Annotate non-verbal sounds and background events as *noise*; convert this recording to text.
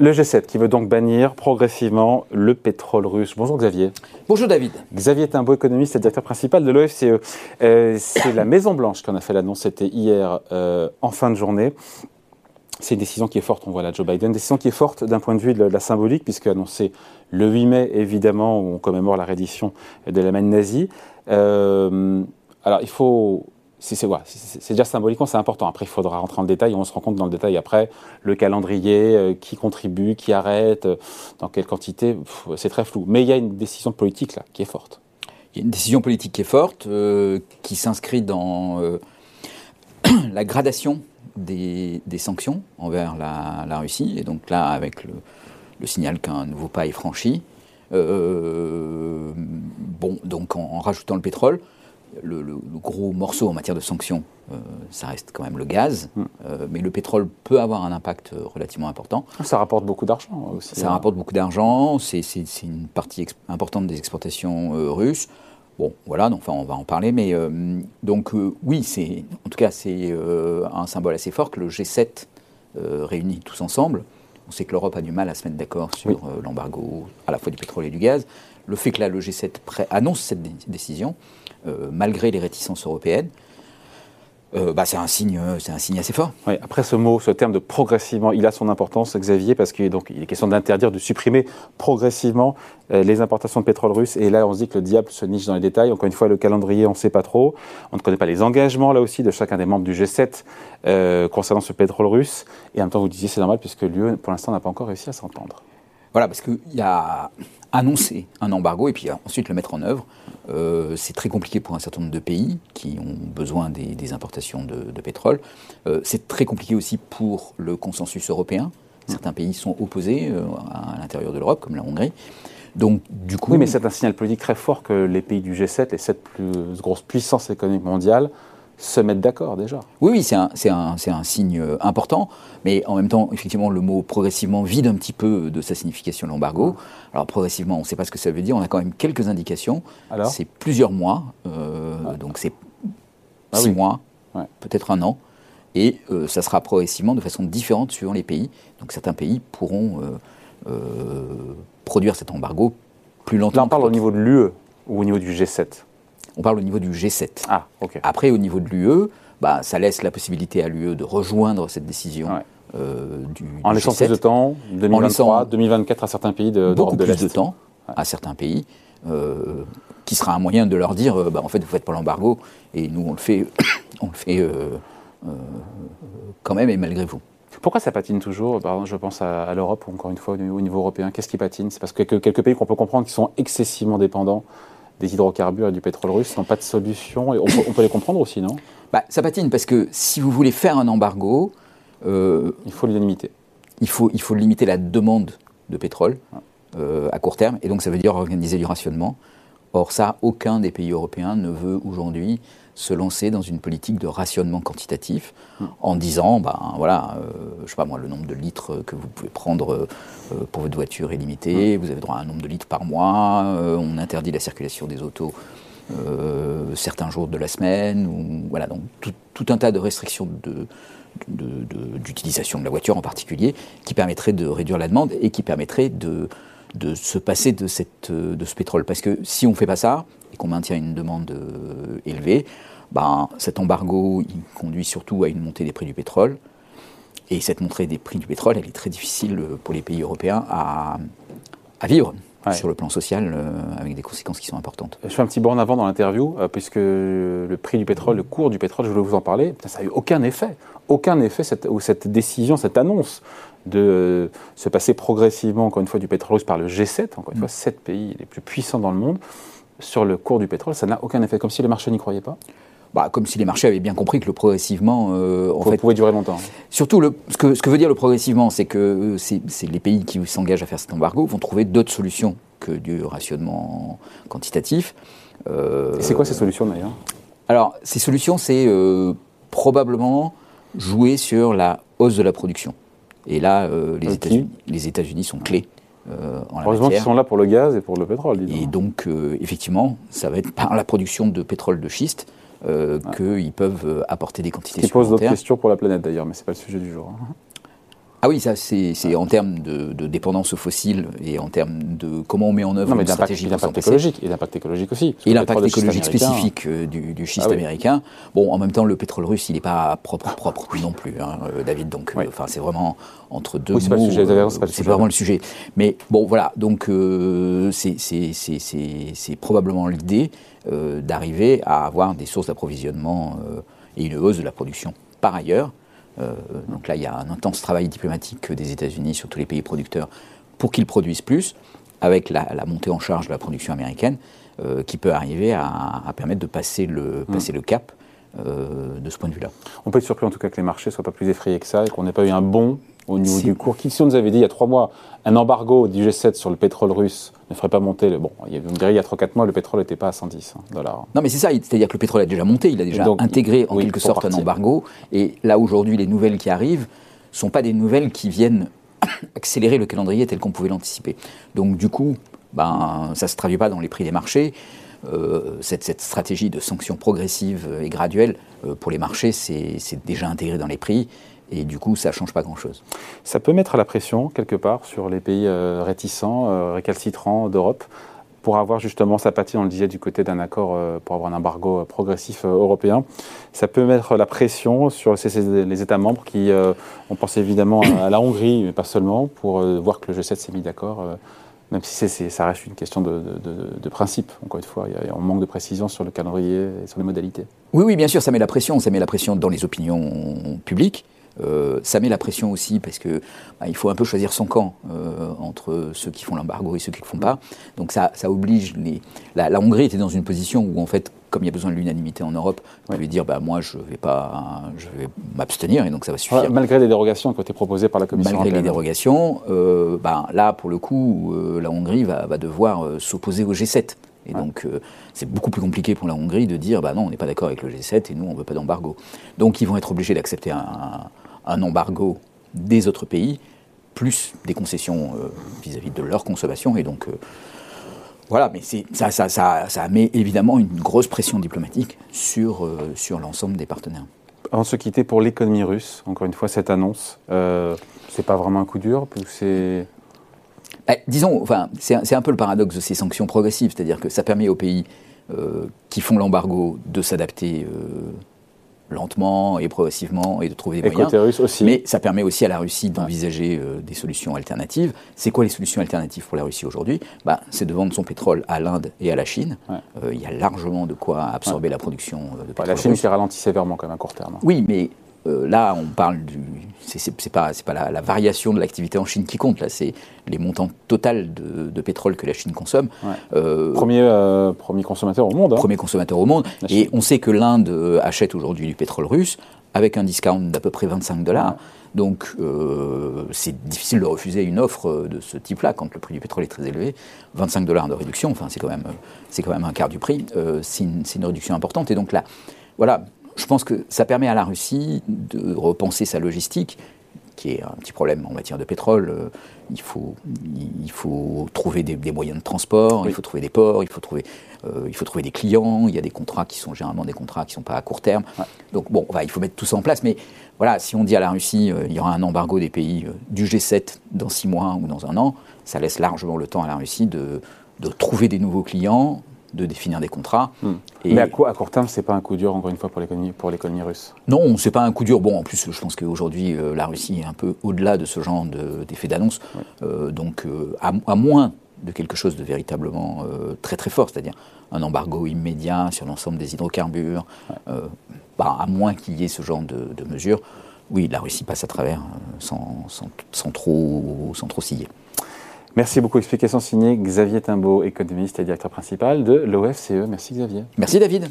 Le G7 qui veut donc bannir progressivement le pétrole russe. Bonjour Xavier. Bonjour David. Xavier est un beau économiste et directeur principal de l'OFCE. Euh, c'est la Maison Blanche qui en a fait l'annonce, c'était hier euh, en fin de journée. C'est une décision qui est forte, on voit là Joe Biden, une décision qui est forte d'un point de vue de la symbolique, puisque annoncé le 8 mai, évidemment, où on commémore la reddition de l'Allemagne nazie. Euh, alors il faut c'est déjà symboliquement, c'est important. Après, il faudra rentrer en détail. On se rend compte dans le détail après le calendrier, euh, qui contribue, qui arrête, euh, dans quelle quantité. C'est très flou. Mais il y a une décision politique là qui est forte. Il y a une décision politique qui est forte, euh, qui s'inscrit dans *clears throat* la gradation des, sanctions envers la, Russie. Et donc là, avec le, signal qu'un nouveau pas est franchi. bon, donc en rajoutant le pétrole le, gros morceau en matière de sanctions, euh, ça reste quand même le gaz, mm. euh, mais le pétrole peut avoir un impact euh, relativement important. Ça rapporte beaucoup d'argent aussi. Ça hein. rapporte beaucoup d'argent, c'est une partie importante des exportations russes. Bon, voilà, donc, enfin, on va en parler, mais donc oui, c'est en tout cas c'est un symbole assez fort que le G7 réunit tous ensemble. On sait que l'Europe a du mal à se mettre d'accord sur l'embargo à la fois du pétrole et du gaz. Le fait que là, le G7 annonce cette décision, malgré les réticences européennes, euh, bah, c'est un signe, c'est un signe assez fort. après ce mot, ce terme de progressivement, il a son importance, Xavier, parce qu'il est question d'interdire, de supprimer progressivement euh, les importations de pétrole russe. Et là, on se dit que le diable se niche dans les détails. Encore une fois, le calendrier, on ne sait pas trop. On ne connaît pas les engagements là aussi de chacun des membres du G7 concernant ce pétrole russe. Et en même temps, vous disiez c'est normal puisque l'UE, pour l'instant, n'a pas encore réussi à s'entendre. Voilà, parce qu'il y a annoncer un embargo et puis ensuite le mettre en œuvre. Euh, c'est très compliqué pour un certain nombre de pays qui ont besoin des, importations de, pétrole. Euh, c'est très compliqué aussi pour le consensus européen. Certains pays sont opposés euh, à, l'intérieur de l'Europe, comme la Hongrie. Donc, du coup, oui, mais c'est un signal politique très fort que les pays du G7, les sept plus grosses puissances économiques mondiales, se mettre d'accord déjà. Oui, oui, c'est un, un, un, signe euh, important, mais en même temps, effectivement, le mot progressivement vide un petit peu de sa signification l'embargo. Alors progressivement, on ne sait pas ce que ça veut dire, on a quand même quelques indications. C'est plusieurs mois, euh, ah. donc c'est ah six mois, peut-être un an, et euh, ça sera progressivement de façon différente suivant les pays. Donc certains pays pourront produire cet embargo plus longtemps. Là, on parle au niveau de l'UE ou au niveau du G7 on parle au niveau du G7. Ah, Après, au niveau de l'UE, bah, ça laisse la possibilité à l'UE de rejoindre cette décision. Euh, du, en laissant plus de temps, 2023, 2024 à certains pays de Beaucoup plus de temps à certains pays, euh, qui sera un moyen de leur dire, euh, bah, en fait, vous faites pas l'embargo, et nous, on le fait, *coughs* on le fait quand même et malgré vous. Pourquoi ça patine toujours je pense à, l'Europe, encore une fois, au niveau, européen. Qu'est-ce qui patine? C'est parce que quelques pays qu'on peut comprendre qui sont excessivement dépendants des hydrocarbures et du pétrole russe n'ont pas de solution. Et on, peut, les comprendre aussi, non? Bah, Ça patine parce que si vous voulez faire un embargo. Euh, il faut le limiter. Il faut, il faut limiter la demande de pétrole euh, à court terme. Et donc ça veut dire organiser du rationnement. Or, ça, aucun des pays européens ne veut aujourd'hui se lancer dans une politique de rationnement quantitatif en disant, ben voilà, euh, je sais pas moi, le nombre de litres que vous pouvez prendre euh, pour votre voiture est limité, vous avez droit à un nombre de litres par mois, euh, on interdit la circulation des autos certains jours de la semaine, ou, voilà, donc tout, un tas de restrictions de, d'utilisation de, la voiture en particulier, qui permettraient de réduire la demande et qui permettraient de, de se passer de, cette, de ce pétrole. Parce que si on ne fait pas ça, et qu'on maintient une demande élevée, ben, cet embargo conduit surtout à une montée des prix du pétrole. Et cette montée des prix du pétrole, elle est très difficile pour les pays européens à, à vivre. Sur le plan social, euh, avec des conséquences qui sont importantes. Je fais un petit bord en avant dans l'interview, euh, puisque le prix du pétrole, le cours du pétrole, je voulais vous en parler, ça n'a eu aucun effet. Aucun effet, cette, ou cette décision, cette annonce de se passer progressivement, encore une fois, du pétrole par le G7, encore une mm. fois, sept pays les plus puissants dans le monde, sur le cours du pétrole, ça n'a aucun effet, comme si les marchés n'y croyaient pas bah, comme si les marchés avaient bien compris que le progressivement, euh, en fait, pouvait durer longtemps. Surtout, le, ce, que, ce, que, veut dire le progressivement, c'est que euh, c'est les pays qui s'engagent à faire cet embargo vont trouver d'autres solutions que du rationnement quantitatif. Euh, c'est quoi ces solutions d'ailleurs? Alors, ces solutions, c'est euh, probablement jouer sur la hausse de la production. Et là, les États-Unis sont clés. Euh, Heureusement qu'ils sont là pour le gaz et pour le pétrole. Et donc, effectivement, ça va être par la production de pétrole de schiste euh, qu'ils peuvent apporter des quantités Ce qui pose d'autres questions pour la planète d'ailleurs, mais ce n'est pas le sujet du jour. Hein. Ah oui, ça c'est en termes de, dépendance aux fossiles et en termes de comment on met en œuvre non, une stratégie écologique et l'impact écologique aussi. Et l'impact écologique spécifique euh, du, du, schiste ah américain. Bon, en même temps, le pétrole russe, il n'est pas propre propre non plus, hein, euh, David. Donc, euh, enfin, c'est vraiment entre deux oui, c'est pas le sujet. C'est vraiment le sujet. Mais bon, voilà. Donc, c'est probablement l'idée d'arriver à avoir des sources d'approvisionnement et une hausse de la production. Par ailleurs, euh, donc là, il y a un intense travail diplomatique des États-Unis sur tous les pays producteurs pour qu'ils produisent plus, avec la, montée en charge de la production américaine, euh, qui peut arriver à, permettre de passer le, mm. passer le cap euh, de ce point de vue-là. On peut être surpris en tout cas que les marchés ne soient pas plus effrayés que ça et qu'on n'ait pas eu un bond au niveau du cours. Si on nous avait dit il y a trois mois, un embargo du G7 sur le pétrole russe ne ferait pas monter le. Bon, on dirait il y a 3-4 mois, le pétrole n'était pas à 110 hein, dollars. Non, mais c'est ça, c'est-à-dire que le pétrole a déjà monté, il a déjà intégré en quelque sorte un embargo. Et là, aujourd'hui, les nouvelles qui arrivent ne sont pas des nouvelles qui viennent *coughs* accélérer le calendrier tel qu'on pouvait l'anticiper. Donc, du coup, ben, ça ne se traduit pas dans les prix des marchés. Euh, cette, cette, stratégie de sanctions progressives et graduelles, euh, pour les marchés, c'est déjà intégré dans les prix. Et du coup, ça ne change pas grand-chose. Ça peut mettre la pression, quelque part, sur les pays euh, réticents, euh, récalcitrants d'Europe, pour avoir justement sa patie, on le disait, du côté d'un accord euh, pour avoir un embargo progressif européen. Ça peut mettre la pression sur les États membres qui ont pensé évidemment à, la Hongrie, mais pas seulement, pour voir que le G7 s'est mis d'accord. même si ça reste une question de, de, principe, encore une fois, on manque de précision sur le calendrier et sur les modalités. Oui, oui, bien sûr, ça met la pression, ça met la pression dans les opinions publiques, euh, ça met la pression aussi parce que bah, il faut un peu choisir son camp euh, entre ceux qui font l'embargo et ceux qui ne le font pas. Donc ça, ça oblige les. La, Hongrie était dans une position où en fait, comme il y a besoin de l'unanimité en Europe, on pouvait dire bah moi je vais pas, je vais m'abstenir et donc ça va suffire. malgré les dérogations qui ont été proposées par la Commission Malgré les dérogations, euh, bah, là pour le coup, la Hongrie va, va devoir s'opposer au G7. Et donc, c'est beaucoup plus compliqué pour la Hongrie de dire bah non, on n'est pas d'accord avec le G7 et nous, on ne veut pas d'embargo. Donc, ils vont être obligés d'accepter un, un embargo des autres pays, plus des concessions euh, vis-à-vis de leur consommation. Et donc, euh, voilà, mais ça, ça, ça, ça, met évidemment une grosse pression diplomatique sur, euh, sur l'ensemble des partenaires. De se quitter pour l'économie russe, encore une fois, cette annonce, c'est pas vraiment un coup dur c'est... Bah, disons, enfin, c'est un peu le paradoxe de ces sanctions progressives, c'est-à-dire que ça permet aux pays qui font l'embargo de s'adapter lentement et progressivement et de trouver des moyens. Aussi. Mais ça permet aussi à la Russie d'envisager euh, des solutions alternatives. C'est quoi les solutions alternatives pour la Russie aujourd'hui? Bah, C'est de vendre son pétrole à l'Inde et à la Chine. Euh, il y a largement de quoi absorber la production euh, de pétrole. La Chine qui ralentit sévèrement quand même à court terme. Oui, mais euh, là, on parle du. C'est pas, pas la, variation de l'activité en Chine qui compte, là, c'est les montants total de, pétrole que la Chine consomme. Euh, premier, euh, premier consommateur au monde. Hein. Premier consommateur au monde. Et on sait que l'Inde achète aujourd'hui du pétrole russe avec un discount d'à peu près 25 dollars. Donc, c'est difficile de refuser une offre de ce type-là quand le prix du pétrole est très élevé. 25 dollars de réduction, enfin, c'est quand, même, quand même un quart du prix. c'est une, une, réduction importante. Et donc là, voilà, je pense que ça permet à la Russie de repenser sa logistique, qui est un petit problème en matière de pétrole. Euh, il faut, il faut trouver des, moyens de transport, il faut trouver des ports, il faut trouver, euh, il faut trouver des clients. Il y a des contrats qui sont généralement des contrats qui ne sont pas à court terme. Donc bon, il faut mettre tout ça en place. Mais voilà, si on dit à la Russie, euh, il y aura un embargo des pays du G7 dans six mois ou dans un an, ça laisse largement le temps à la Russie de, de trouver des nouveaux clients, de définir des contrats. Hmm. Mais à, à, court terme, c'est pas un coup dur, encore une fois, pour l'économie, pour l'économie russe? Non, c'est pas un coup dur. Bon, en plus, je pense qu'aujourd'hui, euh, la Russie est un peu au-delà de ce genre d'effet d'annonce. Euh, donc, euh, à, moins de quelque chose de véritablement très très fort, c'est-à-dire un embargo immédiat sur l'ensemble des hydrocarbures, bah, à moins qu'il y ait ce genre de, mesures, oui, la Russie passe à travers sans, sans, trop, sans trop scier. Merci beaucoup. Explication signée Xavier Timbaud, économiste et directeur principal de l'OFCE. Merci Xavier. Merci David.